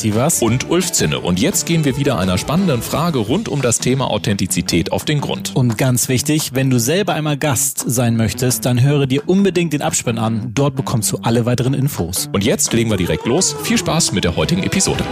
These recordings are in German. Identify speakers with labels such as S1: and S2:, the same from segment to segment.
S1: Sievers
S2: und Ulf Zinne. Und jetzt gehen wir wieder einer spannenden Frage rund um das Thema Authentizität auf den Grund.
S1: Und ganz wichtig, wenn du selber einmal Gast sein möchtest, dann höre dir unbedingt den Abspann an. Dort bekommst du alle weiteren Infos.
S2: Und jetzt legen wir direkt los. Viel Spaß mit der heutigen Episode.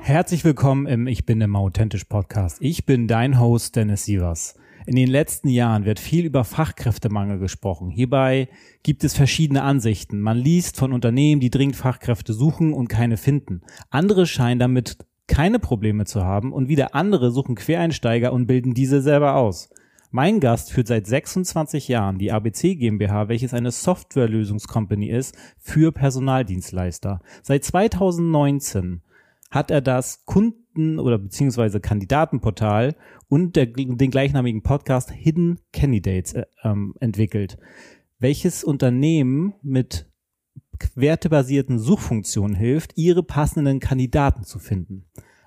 S1: Herzlich willkommen im Ich bin immer authentisch Podcast. Ich bin dein Host Dennis Sievers. In den letzten Jahren wird viel über Fachkräftemangel gesprochen. Hierbei gibt es verschiedene Ansichten. Man liest von Unternehmen, die dringend Fachkräfte suchen und keine finden. Andere scheinen damit keine Probleme zu haben und wieder andere suchen Quereinsteiger und bilden diese selber aus. Mein Gast führt seit 26 Jahren die ABC GmbH, welches eine Softwarelösungscompany ist für Personaldienstleister. Seit 2019 hat er das Kunden- oder beziehungsweise Kandidatenportal und der, den gleichnamigen Podcast Hidden Candidates äh, ähm, entwickelt, welches Unternehmen mit wertebasierten Suchfunktionen hilft, ihre passenden Kandidaten zu finden.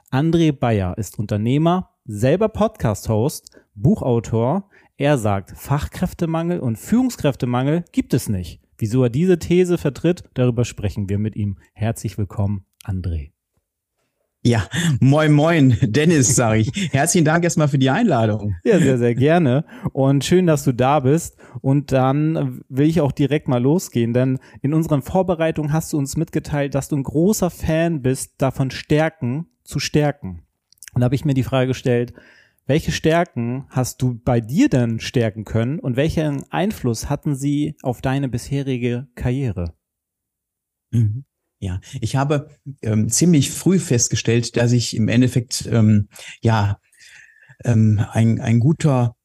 S1: André Bayer ist Unternehmer, selber Podcast-Host, Buchautor. Er sagt, Fachkräftemangel und Führungskräftemangel gibt es nicht. Wieso er diese These vertritt, darüber sprechen wir mit ihm. Herzlich willkommen, André.
S3: Ja, moin, moin, Dennis, sage ich. Herzlichen Dank erstmal für die Einladung.
S1: Ja, sehr, sehr gerne. Und schön, dass du da bist. Und dann will ich auch direkt mal losgehen, denn in unseren Vorbereitungen hast du uns mitgeteilt, dass du ein großer Fan bist, davon Stärken zu stärken. Und da habe ich mir die Frage gestellt, welche Stärken hast du bei dir denn stärken können und welchen Einfluss hatten sie auf deine bisherige Karriere?
S3: Mhm. Ja, ich habe ähm, ziemlich früh festgestellt, dass ich im Endeffekt ähm, ja ähm, ein, ein guter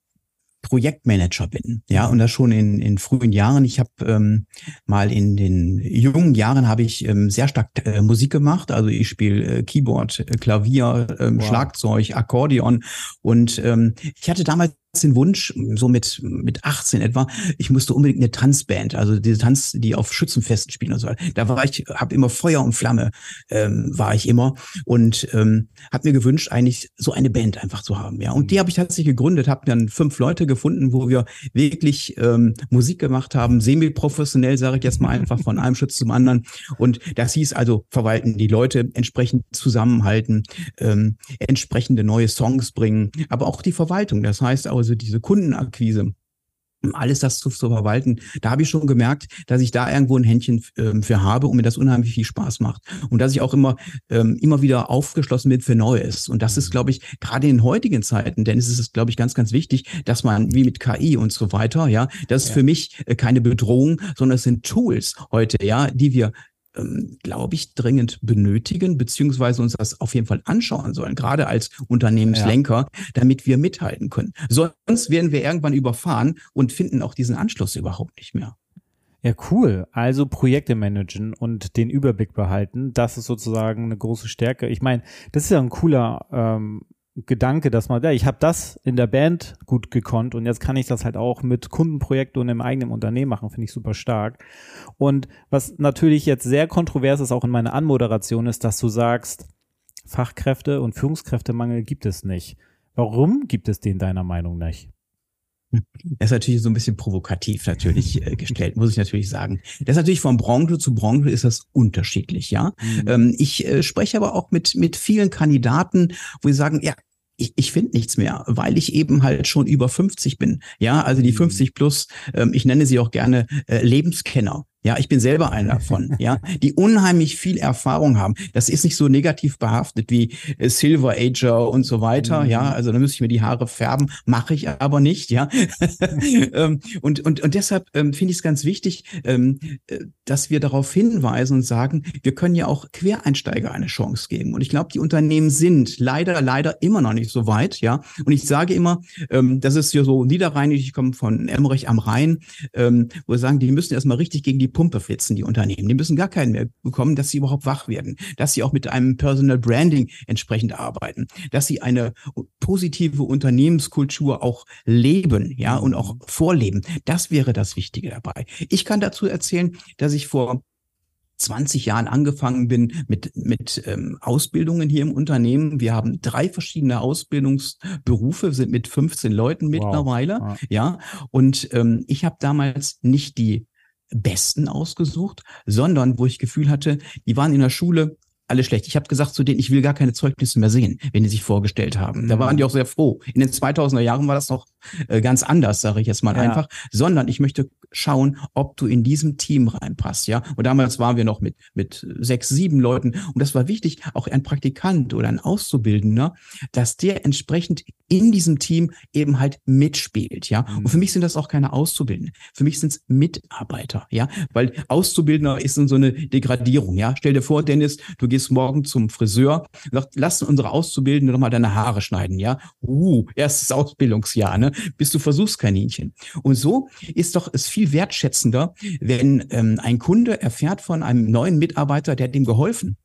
S3: Projektmanager bin. Ja, und das schon in, in frühen Jahren. Ich habe ähm, mal in den jungen Jahren habe ich ähm, sehr stark äh, Musik gemacht. Also ich spiele äh, Keyboard, äh, Klavier, ähm, wow. Schlagzeug, Akkordeon. Und ähm, ich hatte damals den Wunsch, so mit, mit 18 etwa, ich musste unbedingt eine Tanzband, also diese Tanz, die auf Schützenfesten spielen und so. Da war ich, habe immer Feuer und Flamme, ähm, war ich immer und ähm, habe mir gewünscht, eigentlich so eine Band einfach zu haben. Ja, und die habe ich tatsächlich gegründet, habe dann fünf Leute gefunden, wo wir wirklich ähm, Musik gemacht haben, semi-professionell, sage ich jetzt mal einfach von einem Schütz zum anderen. Und das hieß also verwalten, die Leute entsprechend zusammenhalten, ähm, entsprechende neue Songs bringen, aber auch die Verwaltung. Das heißt auch also diese Kundenakquise, alles das zu, zu verwalten, da habe ich schon gemerkt, dass ich da irgendwo ein Händchen ähm, für habe und mir das unheimlich viel Spaß macht. Und dass ich auch immer, ähm, immer wieder aufgeschlossen bin für Neues. Und das ist, glaube ich, gerade in heutigen Zeiten, denn es ist, glaube ich, ganz, ganz wichtig, dass man, wie mit KI und so weiter, ja, das ist ja. für mich äh, keine Bedrohung, sondern es sind Tools heute, ja, die wir ähm, glaube ich, dringend benötigen, beziehungsweise uns das auf jeden Fall anschauen sollen, gerade als Unternehmenslenker, ja. damit wir mithalten können. Sonst werden wir irgendwann überfahren und finden auch diesen Anschluss überhaupt nicht mehr.
S1: Ja, cool. Also Projekte managen und den Überblick behalten, das ist sozusagen eine große Stärke. Ich meine, das ist ja ein cooler ähm, Gedanke, dass man, ja, ich habe das in der Band gut gekonnt und jetzt kann ich das halt auch mit Kundenprojekten und im eigenen Unternehmen machen, finde ich super stark. Und was natürlich jetzt sehr kontrovers ist, auch in meiner Anmoderation, ist, dass du sagst, Fachkräfte und Führungskräftemangel gibt es nicht. Warum gibt es den deiner Meinung nicht?
S3: Das ist natürlich so ein bisschen provokativ natürlich äh, gestellt, muss ich natürlich sagen. Das ist natürlich von Branche zu Branche ist das unterschiedlich, ja. Mhm. Ähm, ich äh, spreche aber auch mit, mit vielen Kandidaten, wo sie sagen, ja, ich, ich finde nichts mehr, weil ich eben halt schon über 50 bin. Ja, also die 50 mhm. plus, ähm, ich nenne sie auch gerne äh, Lebenskenner. Ja, ich bin selber einer davon, ja, die unheimlich viel Erfahrung haben. Das ist nicht so negativ behaftet wie äh, Silver Ager und so weiter, mhm. ja, also da müsste ich mir die Haare färben, mache ich aber nicht, ja. Ähm, und, und, und deshalb ähm, finde ich es ganz wichtig, ähm, äh, dass wir darauf hinweisen und sagen, wir können ja auch Quereinsteiger eine Chance geben. Und ich glaube, die Unternehmen sind leider, leider immer noch nicht so weit, ja. Und ich sage immer, ähm, das ist ja so niederrheinisch, ich komme von Emmerich am Rhein, ähm, wo wir sagen, die müssen erstmal richtig gegen die Pumpe flitzen, die Unternehmen. Die müssen gar keinen mehr bekommen, dass sie überhaupt wach werden, dass sie auch mit einem Personal Branding entsprechend arbeiten, dass sie eine positive Unternehmenskultur auch leben, ja, und auch vorleben. Das wäre das Wichtige dabei. Ich kann dazu erzählen, dass ich vor 20 Jahren angefangen bin mit, mit ähm, Ausbildungen hier im Unternehmen. Wir haben drei verschiedene Ausbildungsberufe, sind mit 15 Leuten mittlerweile. Wow. Ja, und ähm, ich habe damals nicht die Besten ausgesucht, sondern wo ich Gefühl hatte, die waren in der Schule alle schlecht. Ich habe gesagt zu denen, ich will gar keine Zeugnisse mehr sehen, wenn die sich vorgestellt haben. Da waren die mhm. auch sehr froh. In den 2000er Jahren war das noch äh, ganz anders, sage ich jetzt mal ja. einfach, sondern ich möchte schauen, ob du in diesem Team reinpasst, ja. Und damals waren wir noch mit mit sechs, sieben Leuten und das war wichtig, auch ein Praktikant oder ein Auszubildender, dass der entsprechend in diesem Team eben halt mitspielt, ja. Und für mhm. mich sind das auch keine Auszubildenden, für mich sind es Mitarbeiter, ja, weil Auszubildender ist so eine Degradierung, ja. Stell dir vor, Dennis, du gehst morgen zum Friseur, sagst, lass unsere Auszubildende doch mal deine Haare schneiden, ja. Uh, erstes Ausbildungsjahr, ne? Bist du Versuchskaninchen. Und so ist doch es viel wertschätzender, wenn ähm, ein Kunde erfährt von einem neuen Mitarbeiter, der hat ihm geholfen.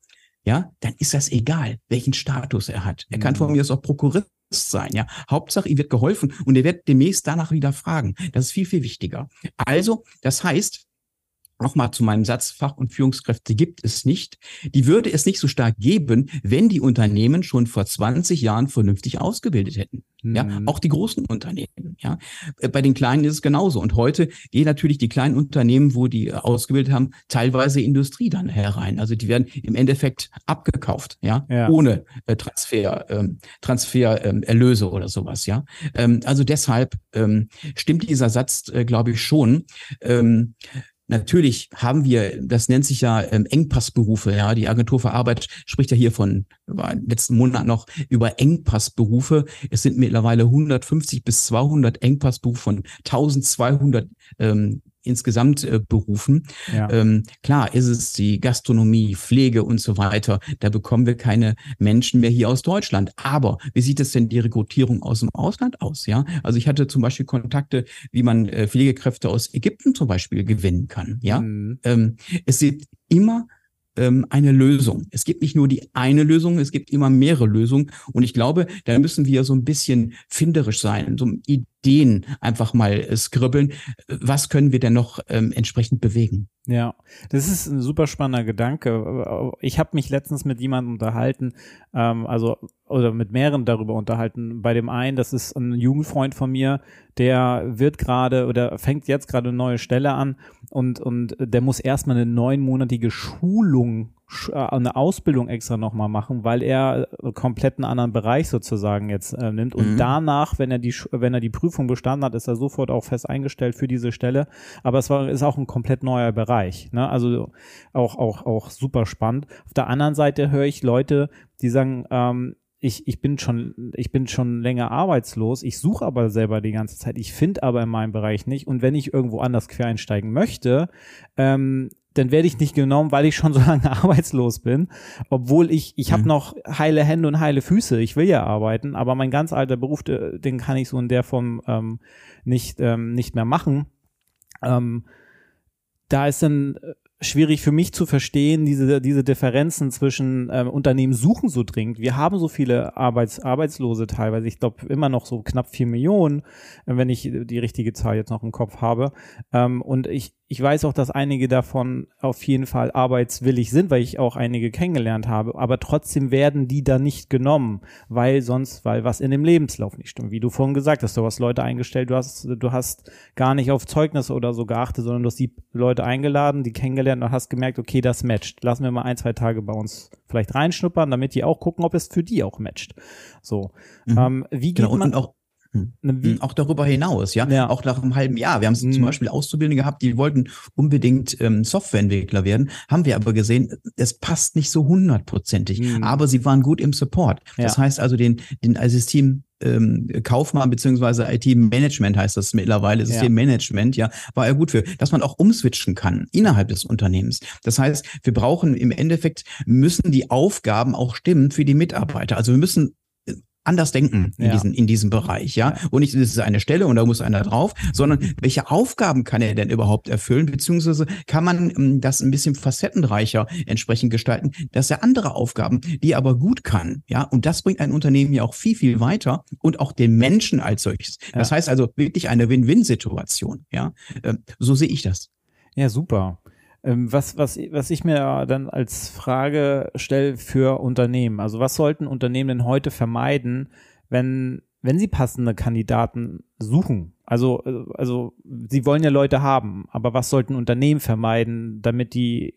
S3: Ja, dann ist das egal, welchen Status er hat. Er kann von mhm. mir aus auch Prokurist sein, ja. Hauptsache, ihm wird geholfen und er wird demnächst danach wieder fragen. Das ist viel, viel wichtiger. Also, das heißt, Nochmal zu meinem Satz, Fach- und Führungskräfte gibt es nicht. Die würde es nicht so stark geben, wenn die Unternehmen schon vor 20 Jahren vernünftig ausgebildet hätten. Mhm. Ja, auch die großen Unternehmen. Ja, äh, bei den kleinen ist es genauso. Und heute gehen natürlich die kleinen Unternehmen, wo die ausgebildet haben, teilweise Industrie dann herein. Also die werden im Endeffekt abgekauft. Ja, ja. ohne äh, Transfer, ähm, Transfererlöse ähm, oder sowas. Ja, ähm, also deshalb ähm, stimmt dieser Satz, äh, glaube ich schon. Ähm, Natürlich haben wir, das nennt sich ja ähm, Engpassberufe, ja. Die Agentur für Arbeit spricht ja hier von, war letzten Monat noch über Engpassberufe. Es sind mittlerweile 150 bis 200 Engpassberufe von 1200 ähm, insgesamt äh, berufen. Ja. Ähm, klar ist es die Gastronomie, Pflege und so weiter. Da bekommen wir keine Menschen mehr hier aus Deutschland. Aber wie sieht es denn die Rekrutierung aus dem Ausland aus? Ja, also ich hatte zum Beispiel Kontakte, wie man äh, Pflegekräfte aus Ägypten zum Beispiel gewinnen kann. Ja, mhm. ähm, es sind immer ähm, eine Lösung. Es gibt nicht nur die eine Lösung, es gibt immer mehrere Lösungen. Und ich glaube, da müssen wir so ein bisschen finderisch sein, so Ideen einfach mal äh, skribbeln. Was können wir denn noch ähm, entsprechend bewegen?
S1: Ja, das ist ein super spannender Gedanke. Ich habe mich letztens mit jemandem unterhalten, ähm, also oder mit mehreren darüber unterhalten. Bei dem einen, das ist ein Jugendfreund von mir, der wird gerade oder fängt jetzt gerade eine neue Stelle an und und der muss erstmal eine neunmonatige Schulung eine Ausbildung extra nochmal machen, weil er komplett einen anderen Bereich sozusagen jetzt äh, nimmt. Und mhm. danach, wenn er die, wenn er die Prüfung bestanden hat, ist er sofort auch fest eingestellt für diese Stelle. Aber es war, ist auch ein komplett neuer Bereich. Ne? Also auch, auch, auch super spannend. Auf der anderen Seite höre ich Leute, die sagen, ähm, ich, ich bin schon, ich bin schon länger arbeitslos, ich suche aber selber die ganze Zeit, ich finde aber in meinem Bereich nicht. Und wenn ich irgendwo anders quer einsteigen möchte, ähm, dann werde ich nicht genommen, weil ich schon so lange arbeitslos bin. Obwohl ich, ich mhm. habe noch heile Hände und heile Füße. Ich will ja arbeiten, aber mein ganz alter Beruf, den kann ich so in der Form ähm, nicht, ähm, nicht mehr machen. Ähm, da ist dann äh, schwierig für mich zu verstehen, diese, diese Differenzen zwischen ähm, Unternehmen suchen so dringend. Wir haben so viele Arbeits, Arbeitslose teilweise. Ich glaube immer noch so knapp vier Millionen, wenn ich die richtige Zahl jetzt noch im Kopf habe. Ähm, und ich, ich weiß auch, dass einige davon auf jeden Fall arbeitswillig sind, weil ich auch einige kennengelernt habe. Aber trotzdem werden die da nicht genommen, weil sonst, weil was in dem Lebenslauf nicht stimmt. Wie du vorhin gesagt hast, du hast Leute eingestellt, du hast, du hast gar nicht auf Zeugnisse oder so geachtet, sondern du hast die Leute eingeladen, die kennengelernt und hast gemerkt, okay, das matcht. Lassen wir mal ein, zwei Tage bei uns vielleicht reinschnuppern, damit die auch gucken, ob es für die auch matcht. So.
S3: Mhm. Ähm, wie geht genau, man auch wie, auch darüber hinaus, ja? ja. Auch nach einem halben Jahr. Wir haben mhm. zum Beispiel Auszubildende gehabt, die wollten unbedingt ähm, Softwareentwickler werden, haben wir aber gesehen, es passt nicht so hundertprozentig. Mhm. Aber sie waren gut im Support. Ja. Das heißt also, den, den System ähm, Kaufmann beziehungsweise IT-Management heißt das mittlerweile, Systemmanagement, ja. ja, war er gut für, dass man auch umswitchen kann innerhalb des Unternehmens. Das heißt, wir brauchen im Endeffekt, müssen die Aufgaben auch stimmen für die Mitarbeiter. Also wir müssen anders denken in,
S1: Ja.
S3: diesem, in diesem Bereich, ja. Und nicht, das ist eine Stelle und da muss einer drauf, sondern welche Aufgaben kann er denn überhaupt erfüllen, beziehungsweise kann man ähm, das ein bisschen facettenreicher entsprechend gestalten, dass er andere Aufgaben, die er aber gut kann, ja. Und das bringt ein Unternehmen ja auch viel, viel weiter und auch den Menschen als solches. Das heißt also wirklich eine Win-Win-Situation, ja. Ähm, so sehe ich das.
S1: Ja, super. Ähm, was, was, was ich mir dann als Frage stelle für Unternehmen, also was sollten Unternehmen denn heute vermeiden, wenn, wenn sie passende Kandidaten suchen? Also, also sie wollen ja Leute haben, aber was sollten Unternehmen vermeiden, damit die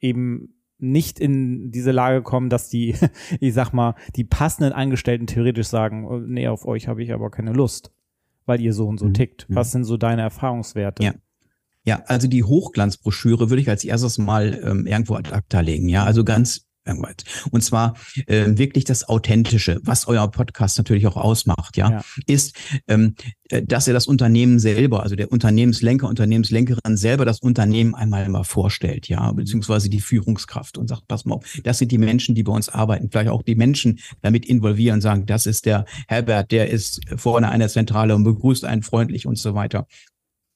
S1: eben nicht in diese Lage kommen, dass die, ich sag mal, die passenden Angestellten theoretisch sagen, oh, nee, auf euch habe ich aber keine Lust, weil ihr so und so
S3: Mhm.
S1: tickt.
S3: Mhm.
S1: Was sind so deine Erfahrungswerte?
S3: Ja. Ja, also die Hochglanzbroschüre würde ich als erstes mal ähm, irgendwo ad acta legen. Ja, also ganz irgendwas. Und zwar ähm, wirklich das Authentische, was euer Podcast natürlich auch ausmacht, ja,
S1: Ja.
S3: ist, ähm, äh, dass ihr das Unternehmen selber, also der Unternehmenslenker, Unternehmenslenkerin selber das Unternehmen einmal mal vorstellt, ja, beziehungsweise die Führungskraft und sagt, pass mal auf, das sind die Menschen, die bei uns arbeiten, vielleicht auch die Menschen damit involvieren, sagen, das ist der Herbert, der ist vorne einer Zentrale und begrüßt einen freundlich und so weiter.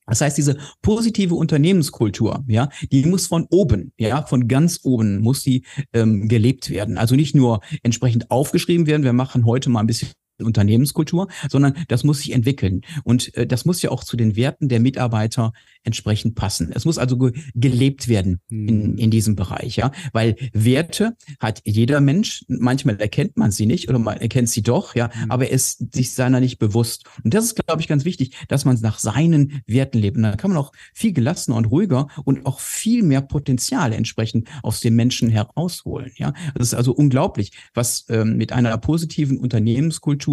S3: Das heißt, diese positive Unternehmenskultur, ja, die muss von oben, ja, von ganz oben muss die ähm, gelebt werden. Also nicht nur entsprechend aufgeschrieben werden. Wir machen heute mal ein bisschen Unternehmenskultur, sondern das muss sich entwickeln. Und äh, das muss ja auch zu den Werten der Mitarbeiter entsprechend passen. Es muss also ge gelebt werden in,
S1: Mhm.
S3: in diesem Bereich, ja. Weil Werte hat jeder Mensch, manchmal erkennt man sie nicht oder man erkennt sie doch, ja,
S1: Mhm.
S3: aber er ist sich seiner nicht bewusst. Und das ist, glaube ich, ganz wichtig, dass man nach seinen Werten lebt. Und dann kann man auch viel gelassener und ruhiger und auch viel mehr Potenzial entsprechend aus den Menschen herausholen. Ja, das ist also unglaublich, was ähm, mit einer positiven Unternehmenskultur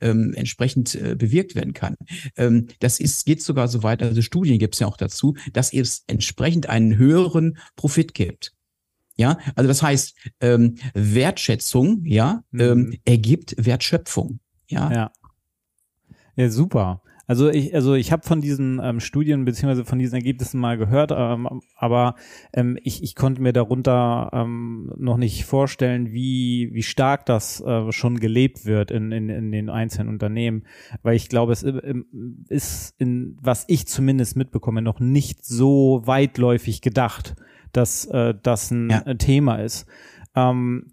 S3: ähm, entsprechend äh, bewirkt werden kann. Ähm, das ist, geht sogar so weit, also Studien gibt es ja auch dazu, dass es entsprechend einen höheren Profit gibt. Ja, also das heißt, ähm, Wertschätzung, ja, ähm,
S1: Mhm.
S3: ergibt Wertschöpfung. Ja,
S1: Ja. Ja, super. Also ich, also ich habe von diesen ähm, Studien beziehungsweise von diesen Ergebnissen mal gehört, ähm, aber ähm, ich, ich konnte mir darunter ähm, noch nicht vorstellen, wie, wie stark das äh, schon gelebt wird in, in, in den einzelnen Unternehmen, weil ich glaube, es im- im- ist in, was ich zumindest mitbekomme, noch nicht so weitläufig gedacht, dass äh, das ein
S3: Ja.
S1: äh, Thema ist. Ähm,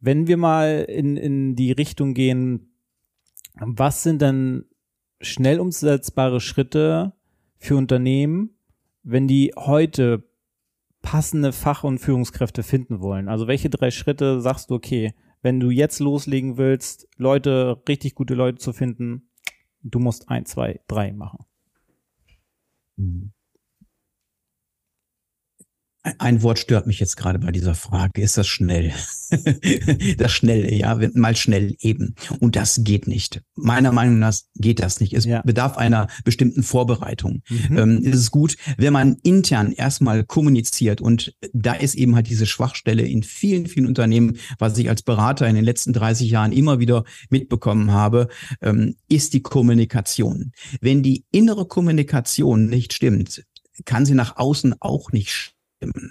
S1: wenn wir mal in, in die Richtung gehen, was sind denn schnell umsetzbare Schritte für Unternehmen, wenn die heute passende Fach- und Führungskräfte finden wollen? Also welche drei Schritte sagst du, okay, wenn du jetzt loslegen willst, Leute, richtig gute Leute zu finden, du musst ein, zwei, drei machen.
S3: Mhm. Ein Wort stört mich jetzt gerade bei dieser Frage. Ist das schnell? das Schnelle, ja, mal schnell eben. Und das geht nicht. Meiner Meinung nach geht das nicht. Es
S1: Ja.
S3: bedarf einer bestimmten Vorbereitung.
S1: Mhm.
S3: Ähm, ist es gut, wenn man intern erstmal kommuniziert. Und da ist eben halt diese Schwachstelle in vielen, vielen Unternehmen, was ich als Berater in den letzten 30 Jahren immer wieder mitbekommen habe, ähm, ist die Kommunikation. Wenn die innere Kommunikation nicht stimmt, kann sie nach außen auch nicht stimmen.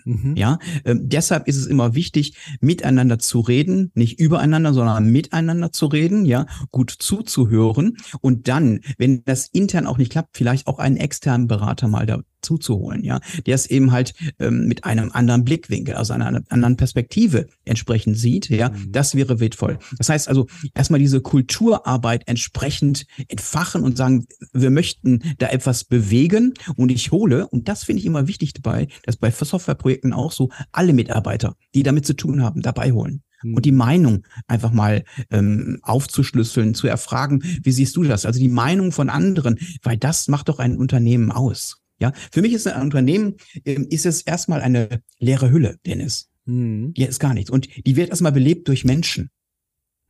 S1: Mhm.
S3: Ja, ähm, deshalb ist es immer wichtig, miteinander zu reden, nicht übereinander, sondern miteinander zu reden, ja, gut zuzuhören. Und dann, wenn das intern auch nicht klappt, vielleicht auch einen externen Berater mal dazu zu holen, ja, der es eben halt ähm, mit einem anderen Blickwinkel, also einer anderen Perspektive entsprechend sieht, ja,
S1: Mhm.
S3: das wäre wertvoll. Das heißt also, erstmal diese Kulturarbeit entsprechend entfachen und sagen, wir möchten da etwas bewegen und ich hole, und das finde ich immer wichtig dabei, dass bei Softwareprojekten auch so alle Mitarbeiter, die damit zu tun haben, dabei holen.
S1: Mhm.
S3: Und die Meinung einfach mal ähm, aufzuschlüsseln, zu erfragen, wie siehst du das? Also die Meinung von anderen, weil das macht doch ein Unternehmen aus. Ja, für mich ist ein Unternehmen, ähm, ist es erstmal eine leere Hülle, Dennis.
S1: Mhm.
S3: Die ist gar nichts. Und die wird erstmal belebt durch Menschen.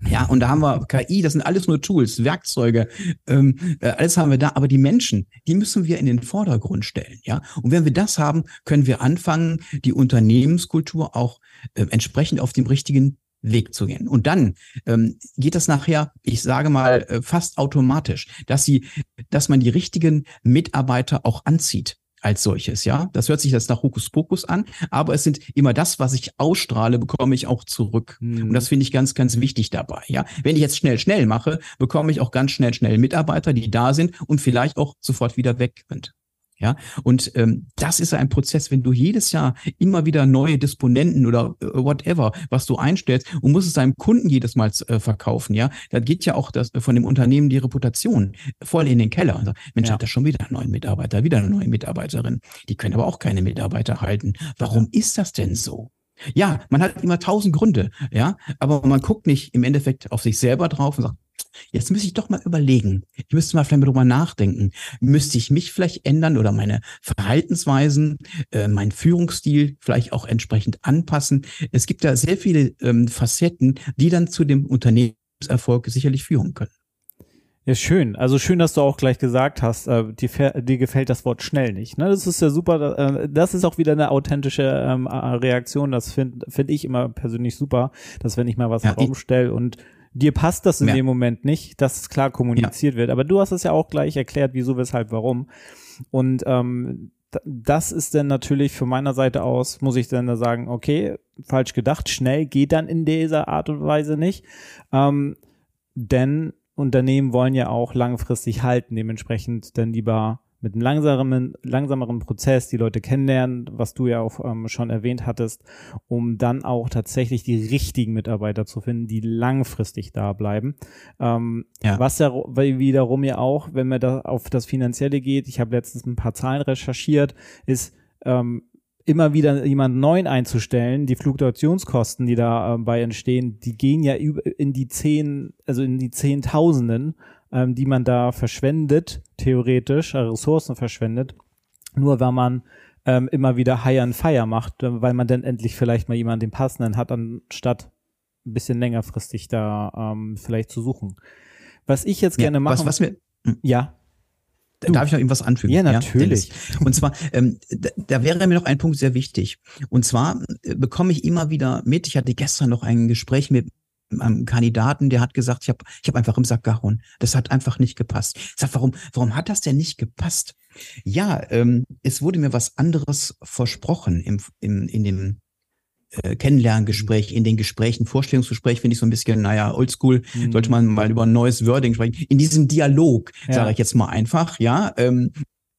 S3: Ja, und da haben wir KI, das sind alles nur Tools, Werkzeuge, ähm, äh, alles haben wir da, aber die Menschen, die müssen wir in den Vordergrund stellen, ja. Und wenn wir das haben, können wir anfangen, die Unternehmenskultur auch äh, entsprechend auf dem richtigen Weg zu gehen. Und dann ähm, geht das nachher, ich sage mal, äh, fast automatisch, dass sie, dass man die richtigen Mitarbeiter auch anzieht. als solches, ja. Das hört sich jetzt nach Hokuspokus an, aber es sind immer das, was ich ausstrahle, bekomme ich auch zurück. Mhm. Und das finde ich ganz, ganz wichtig dabei, ja. Wenn ich jetzt schnell, schnell mache, bekomme ich auch ganz schnell, schnell Mitarbeiter, die da sind und vielleicht auch sofort wieder weg sind. Ja, und ähm, das ist ein Prozess, wenn du jedes Jahr immer wieder neue Disponenten oder äh, whatever, was du einstellst und musst es deinem Kunden jedes Mal äh, verkaufen, ja, dann geht ja auch das von dem Unternehmen die Reputation voll in den Keller. Und sagt, Mensch, ja. hat er schon wieder einen neuen Mitarbeiter, wieder eine neue Mitarbeiterin. Die können aber auch keine Mitarbeiter halten. Warum ist das denn so? Ja, man hat immer tausend Gründe, ja, aber man guckt nicht im Endeffekt auf sich selber drauf und sagt, Jetzt müsste ich doch mal überlegen. Ich müsste mal vielleicht mal drüber nachdenken. Müsste ich mich vielleicht ändern oder meine Verhaltensweisen, äh, mein Führungsstil vielleicht auch entsprechend anpassen? Es gibt da sehr viele ähm, Facetten, die dann zu dem Unternehmenserfolg sicherlich führen können.
S1: Ja, schön. Also schön, dass du auch gleich gesagt hast, äh, dir, dir gefällt das Wort schnell nicht. Ne? Das ist ja super. Äh, das ist auch wieder eine authentische ähm, Reaktion. Das finde find ich immer persönlich super, dass wenn ich mal was ja, herumstelle und dir passt das in ja. dem Moment nicht, dass es klar kommuniziert ja. wird. Aber du hast es ja auch gleich erklärt, wieso, weshalb, warum. Und ähm, das ist dann natürlich von meiner Seite aus, muss ich dann da sagen, okay, falsch gedacht, schnell geht dann in dieser Art und Weise nicht. Ähm, denn Unternehmen wollen ja auch langfristig halten, dementsprechend dann lieber mit einem langsameren, langsameren Prozess die Leute kennenlernen, was du ja auch ähm, schon erwähnt hattest, um dann auch tatsächlich die richtigen Mitarbeiter zu finden, die langfristig da bleiben. Ähm, ja. Was ja wiederum ja auch, wenn man da auf das Finanzielle geht, ich habe letztens ein paar Zahlen recherchiert, ist ähm, immer wieder jemanden neuen einzustellen, die Fluktuationskosten, die dabei äh, entstehen, die gehen ja in die zehn, also in die Zehntausenden ähm, die man da verschwendet, theoretisch, äh, Ressourcen verschwendet, nur weil man ähm, immer wieder High and Fire macht, äh, weil man dann endlich vielleicht mal jemanden den passenden hat, anstatt ein bisschen längerfristig da ähm, vielleicht zu suchen. Was ich jetzt ja, gerne mache.
S3: Was, was mir,
S1: hm. ja.
S3: Du. Darf ich noch irgendwas anfügen?
S1: Ja, natürlich.
S3: Ja, und zwar, ähm, da, da, wäre mir noch ein Punkt sehr wichtig. Und zwar äh, bekomme ich immer wieder mit, ich hatte gestern noch ein Gespräch mit einem Kandidaten, der hat gesagt, ich habe ich hab einfach im Sack gehauen. Das hat einfach nicht gepasst. Ich sag, warum, warum hat das denn nicht gepasst? Ja, ähm, es wurde mir was anderes versprochen im, im, in dem äh, Kennenlerngespräch, in den Gesprächen, Vorstellungsgespräch finde ich so ein bisschen, naja, oldschool, mhm. sollte man mal über ein neues Wording sprechen. In diesem Dialog, ja. sage ich jetzt mal einfach, ja, ähm,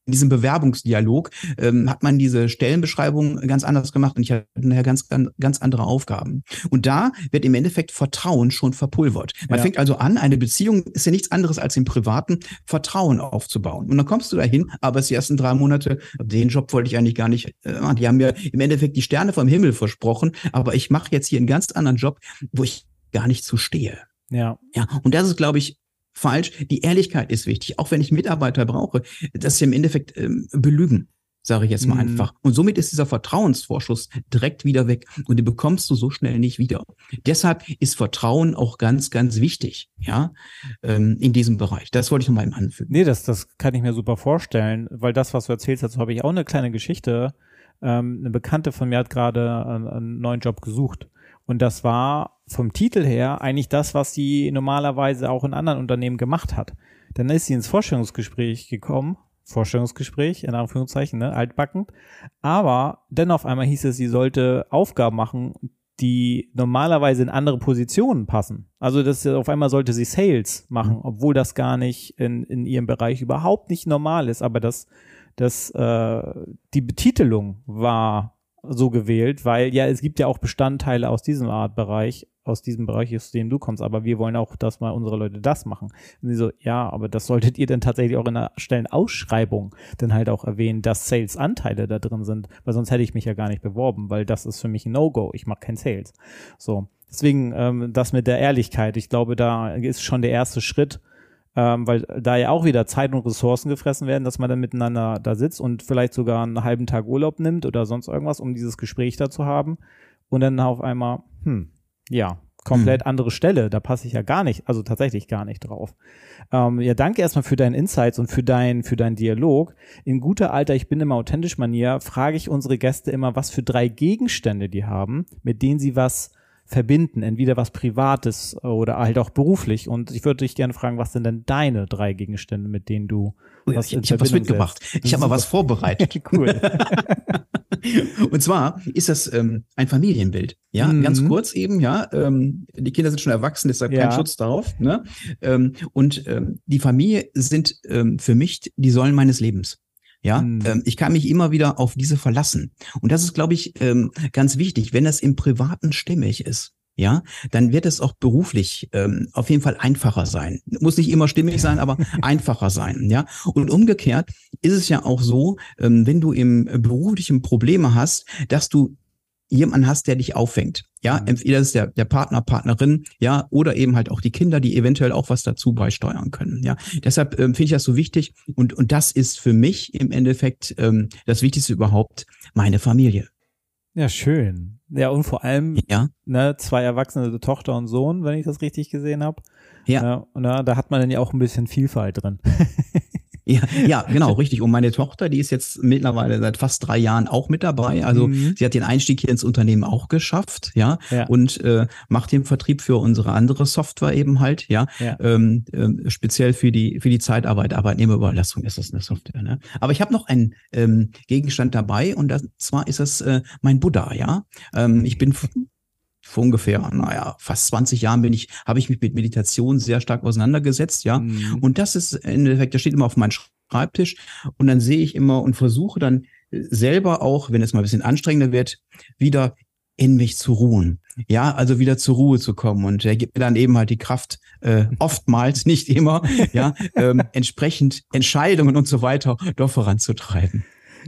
S3: in diesem Bewerbungsdialog ähm, hat man diese Stellenbeschreibung ganz anders gemacht und ich hatte nachher ganz, ganz, ganz andere Aufgaben. Und da wird im Endeffekt Vertrauen schon verpulvert. Man ja. fängt also an, eine Beziehung ist ja nichts anderes als im Privaten Vertrauen aufzubauen. Und dann kommst du dahin, aber es die ersten drei Monate, den Job wollte ich eigentlich gar nicht, äh, die haben mir im Endeffekt die Sterne vom Himmel versprochen, aber ich mache jetzt hier einen ganz anderen Job, wo ich gar nicht zu stehe.
S1: Ja.
S3: Ja, und das ist, glaube ich, falsch. Die Ehrlichkeit ist wichtig. Auch wenn ich Mitarbeiter brauche, dass sie im Endeffekt ähm, belügen, sage ich jetzt mal mhm. einfach. Und somit ist dieser Vertrauensvorschuss direkt wieder weg und den bekommst du so schnell nicht wieder. Deshalb ist Vertrauen auch ganz, ganz wichtig, ja, ähm, in diesem Bereich. Das wollte ich nochmal anfügen.
S1: Nee, das, das kann ich mir super vorstellen, weil das, was du erzählst, dazu habe ich auch eine kleine Geschichte. Ähm, eine Bekannte von mir hat gerade einen, einen neuen Job gesucht und das war vom Titel her eigentlich das, was sie normalerweise auch in anderen Unternehmen gemacht hat. Dann ist sie ins Vorstellungsgespräch gekommen, Vorstellungsgespräch, in Anführungszeichen, ne, altbackend. Aber dann auf einmal hieß es, sie sollte Aufgaben machen, die normalerweise in andere Positionen passen. Also das auf einmal sollte sie Sales machen, mhm. obwohl das gar nicht in, in ihrem Bereich überhaupt nicht normal ist. Aber das, das, äh, die Betitelung war so gewählt, weil ja, es gibt ja auch Bestandteile aus diesem Art Bereich, aus diesem Bereich, aus dem du kommst, aber wir wollen auch, dass mal unsere Leute das machen. Und sie so, ja, aber das solltet ihr dann tatsächlich auch in der Stellenausschreibung dann halt auch erwähnen, dass Sales-Anteile da drin sind, weil sonst hätte ich mich ja gar nicht beworben, weil das ist für mich ein No-Go. Ich mache kein Sales. So. Deswegen ähm, das mit der Ehrlichkeit, ich glaube, da ist schon der erste Schritt, ähm, weil da ja auch wieder Zeit und Ressourcen gefressen werden, dass man dann miteinander da sitzt und vielleicht sogar einen halben Tag Urlaub nimmt oder sonst irgendwas, um dieses Gespräch da zu haben und dann auf einmal, hm, ja, komplett hm. andere Stelle, da passe ich ja gar nicht, also tatsächlich gar nicht drauf. Ähm, ja, danke erstmal für deinen Insights und für deinen für deinen Dialog. In guter alter, ich bin immer authentisch Manier, frage ich unsere Gäste immer, was für drei Gegenstände die haben, mit denen sie was verbinden, entweder was Privates oder halt auch beruflich. Und ich würde dich gerne fragen, was sind denn deine drei Gegenstände, mit denen du
S3: oh was Ich, ich habe was mitgebracht. Setzt? Ich habe mal was vorbereitet. cool. Und zwar ist das ähm, ein Familienbild. Ja, mhm. ganz kurz eben, ja. Ähm, die Kinder sind schon erwachsen, deshalb ja. kein Schutz darauf. Ne? Ähm, und ähm, die Familie sind ähm, für mich die Säulen meines Lebens. Ja, mhm. ähm, ich kann mich immer wieder auf diese verlassen. Und das ist, glaube ich, ähm, ganz wichtig, wenn das im Privaten stimmig ist. Ja, dann wird es auch beruflich ähm, auf jeden Fall einfacher sein. Muss nicht immer stimmig sein, aber einfacher sein. Ja, und umgekehrt ist es ja auch so, ähm, wenn du im beruflichen Probleme hast, dass du jemanden hast, der dich auffängt. Ja, mhm. entweder ist der, der Partner, Partnerin, ja, oder eben halt auch die Kinder, die eventuell auch was dazu beisteuern können. Ja, deshalb ähm, finde ich das so wichtig und, und das ist für mich im Endeffekt ähm, das Wichtigste überhaupt, meine Familie.
S1: Ja, schön. Ja, und vor allem ja. ne, zwei erwachsene Tochter und Sohn, wenn ich das richtig gesehen habe. Ja. ja. Und da, da hat man dann ja auch ein bisschen Vielfalt drin.
S3: Ja, ja, genau, richtig. Und meine Tochter, die ist jetzt mittlerweile seit fast drei Jahren auch mit dabei. Also mhm. sie hat den Einstieg hier ins Unternehmen auch geschafft, ja, ja. und äh, macht den Vertrieb für unsere andere Software eben halt, ja, ja. Ähm, äh, speziell für die für die Zeitarbeit, Arbeitnehmerüberlassung ist das eine Software. Ne? Aber ich habe noch einen ähm, Gegenstand dabei und das, zwar ist das äh, mein Buddha, ja. Ähm, ich bin vor ungefähr, naja, fast 20 Jahren bin ich, habe ich mich mit Meditation sehr stark auseinandergesetzt, ja. Mhm. Und das ist im Endeffekt, das steht immer auf meinem Schreibtisch und dann sehe ich immer und versuche dann selber auch, wenn es mal ein bisschen anstrengender wird, wieder in mich zu ruhen. Ja, also wieder zur Ruhe zu kommen. Und er gibt mir dann eben halt die Kraft, äh, oftmals, nicht immer, ja, ähm, entsprechend Entscheidungen und so weiter doch voranzutreiben.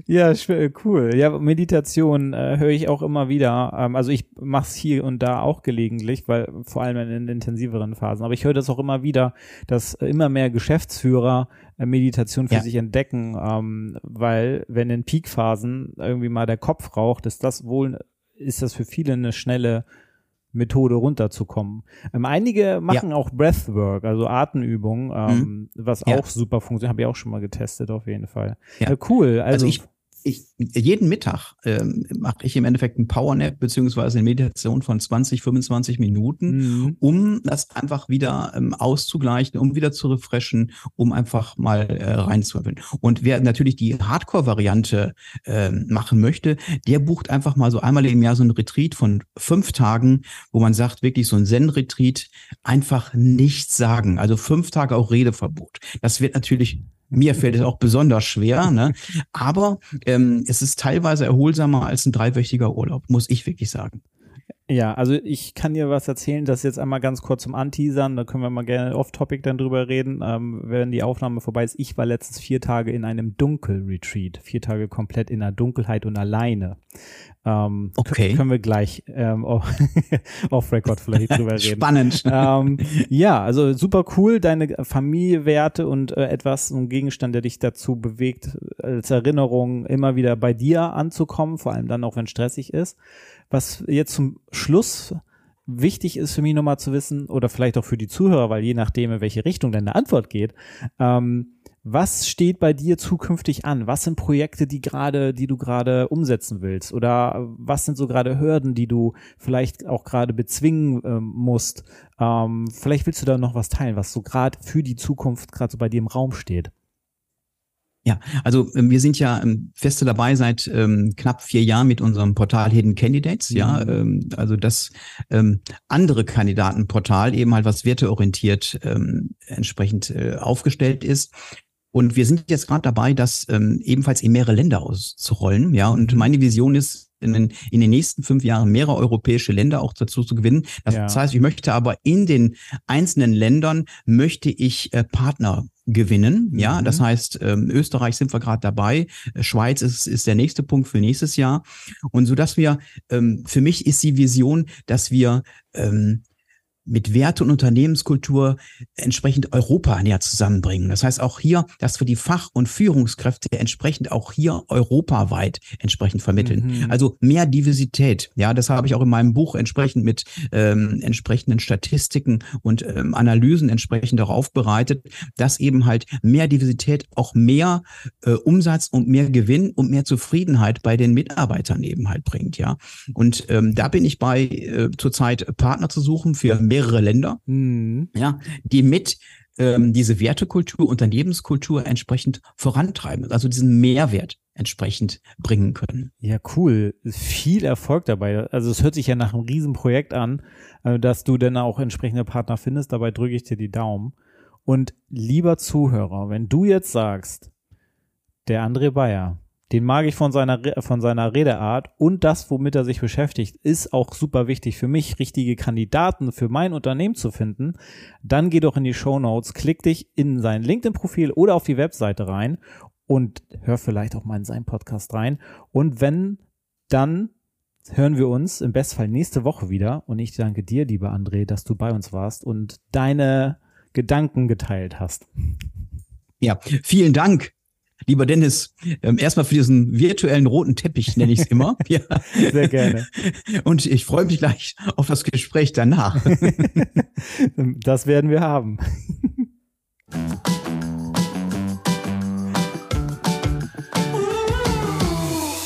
S1: Ja, äh, cool. Ja, Meditation äh, höre ich auch immer wieder. Ähm, also ich mache es hier und da auch gelegentlich, weil vor allem in, in intensiveren Phasen. Aber ich höre das auch immer wieder, dass immer mehr Geschäftsführer äh, Meditation für ja. sich entdecken, ähm, weil wenn in Peakphasen irgendwie mal der Kopf raucht, ist das wohl, ist das für viele eine schnelle Methode runterzukommen. Ähm, einige machen ja. auch Breathwork, also Atemübungen, ähm, mhm. was ja. auch super funktioniert. Habe ich auch schon mal getestet, auf jeden Fall. Ja,
S3: ja cool. Also, also ich, ich, jeden Mittag ähm, mache ich im Endeffekt ein Powernap beziehungsweise eine Meditation von 20, 25 Minuten, mhm. um das einfach wieder ähm, auszugleichen, um wieder zu refreshen, um einfach mal äh, reinzuwirbeln. Und wer natürlich die Hardcore-Variante äh, machen möchte, der bucht einfach mal so einmal im Jahr so ein Retreat von fünf Tagen, wo man sagt, wirklich so ein Zen-Retreat, einfach nichts sagen. Also fünf Tage auch Redeverbot. Das wird natürlich mir fällt es auch besonders schwer, ne? aber ähm, es ist teilweise erholsamer als ein dreiwöchiger Urlaub, muss ich wirklich sagen.
S1: Ja, also ich kann dir was erzählen, das jetzt einmal ganz kurz zum Anteasern, da können wir mal gerne off-topic dann drüber reden, ähm, wenn die Aufnahme vorbei ist. Ich war letztens vier Tage in einem Dunkel-Retreat, vier Tage komplett in der Dunkelheit und alleine. Ähm, okay. Können wir gleich ähm, off-record vielleicht drüber reden.
S3: Spannend.
S1: Ähm, ja, also super cool, deine Familiewerte und äh, etwas, ein Gegenstand, der dich dazu bewegt, als Erinnerung immer wieder bei dir anzukommen, vor allem dann auch, wenn stressig ist. Was jetzt zum Schluss wichtig ist für mich nochmal zu wissen, oder vielleicht auch für die Zuhörer, weil je nachdem, in welche Richtung deine Antwort geht, ähm, was steht bei dir zukünftig an? Was sind Projekte, die gerade, die du gerade umsetzen willst? Oder was sind so gerade Hürden, die du vielleicht auch gerade bezwingen ähm, musst? Ähm, vielleicht willst du da noch was teilen, was so gerade für die Zukunft gerade so bei dir im Raum steht.
S3: Ja, also ähm, wir sind ja ähm, feste dabei seit ähm, knapp vier Jahren mit unserem Portal Hidden Candidates. Mhm. Ja, ähm, also das ähm, andere Kandidatenportal eben halt was werteorientiert ähm, entsprechend äh, aufgestellt ist. Und wir sind jetzt gerade dabei, das ähm, ebenfalls in mehrere Länder auszurollen. Ja, und mhm. meine Vision ist, in den, in den nächsten fünf Jahren mehrere europäische Länder auch dazu zu gewinnen. Das ja. heißt, ich möchte aber in den einzelnen Ländern möchte ich äh, Partner gewinnen. Ja, mhm. das heißt, ähm, Österreich sind wir gerade dabei, äh, Schweiz ist, ist der nächste Punkt für nächstes Jahr. Und so dass wir, ähm, für mich ist die Vision, dass wir ähm, mit Werte und Unternehmenskultur entsprechend Europa näher zusammenbringen. Das heißt auch hier, dass wir die Fach- und Führungskräfte entsprechend auch hier europaweit entsprechend vermitteln. Mhm. Also mehr Diversität. Ja, das habe ich auch in meinem Buch entsprechend mit ähm, entsprechenden Statistiken und ähm, Analysen entsprechend auch aufbereitet, dass eben halt mehr Diversität auch mehr äh, Umsatz und mehr Gewinn und mehr Zufriedenheit bei den Mitarbeitern eben halt bringt. Ja, und ähm, da bin ich bei äh, zurzeit Partner zu suchen für mehrere Länder, mhm. ja, die mit ähm, diese Wertekultur, Unternehmenskultur entsprechend vorantreiben, also diesen Mehrwert entsprechend bringen können.
S1: Ja, cool. Viel Erfolg dabei. Also es hört sich ja nach einem Riesenprojekt an, äh, dass du dann auch entsprechende Partner findest. Dabei drücke ich dir die Daumen. Und lieber Zuhörer, wenn du jetzt sagst, der André Bayer, den mag ich von seiner, von seiner Redeart und das, womit er sich beschäftigt, ist auch super wichtig für mich, richtige Kandidaten für mein Unternehmen zu finden. Dann geh doch in die Show Notes, klick dich in sein LinkedIn-Profil oder auf die Webseite rein und hör vielleicht auch mal in seinen Podcast rein. Und wenn, dann hören wir uns im Bestfall nächste Woche wieder. Und ich danke dir, lieber André, dass du bei uns warst und deine Gedanken geteilt hast.
S3: Ja, vielen Dank Lieber Dennis, ähm, erstmal für diesen virtuellen roten Teppich, nenne ich es immer.
S1: ja. Sehr gerne.
S3: Und ich freue mich gleich auf das Gespräch danach.
S1: das werden wir haben.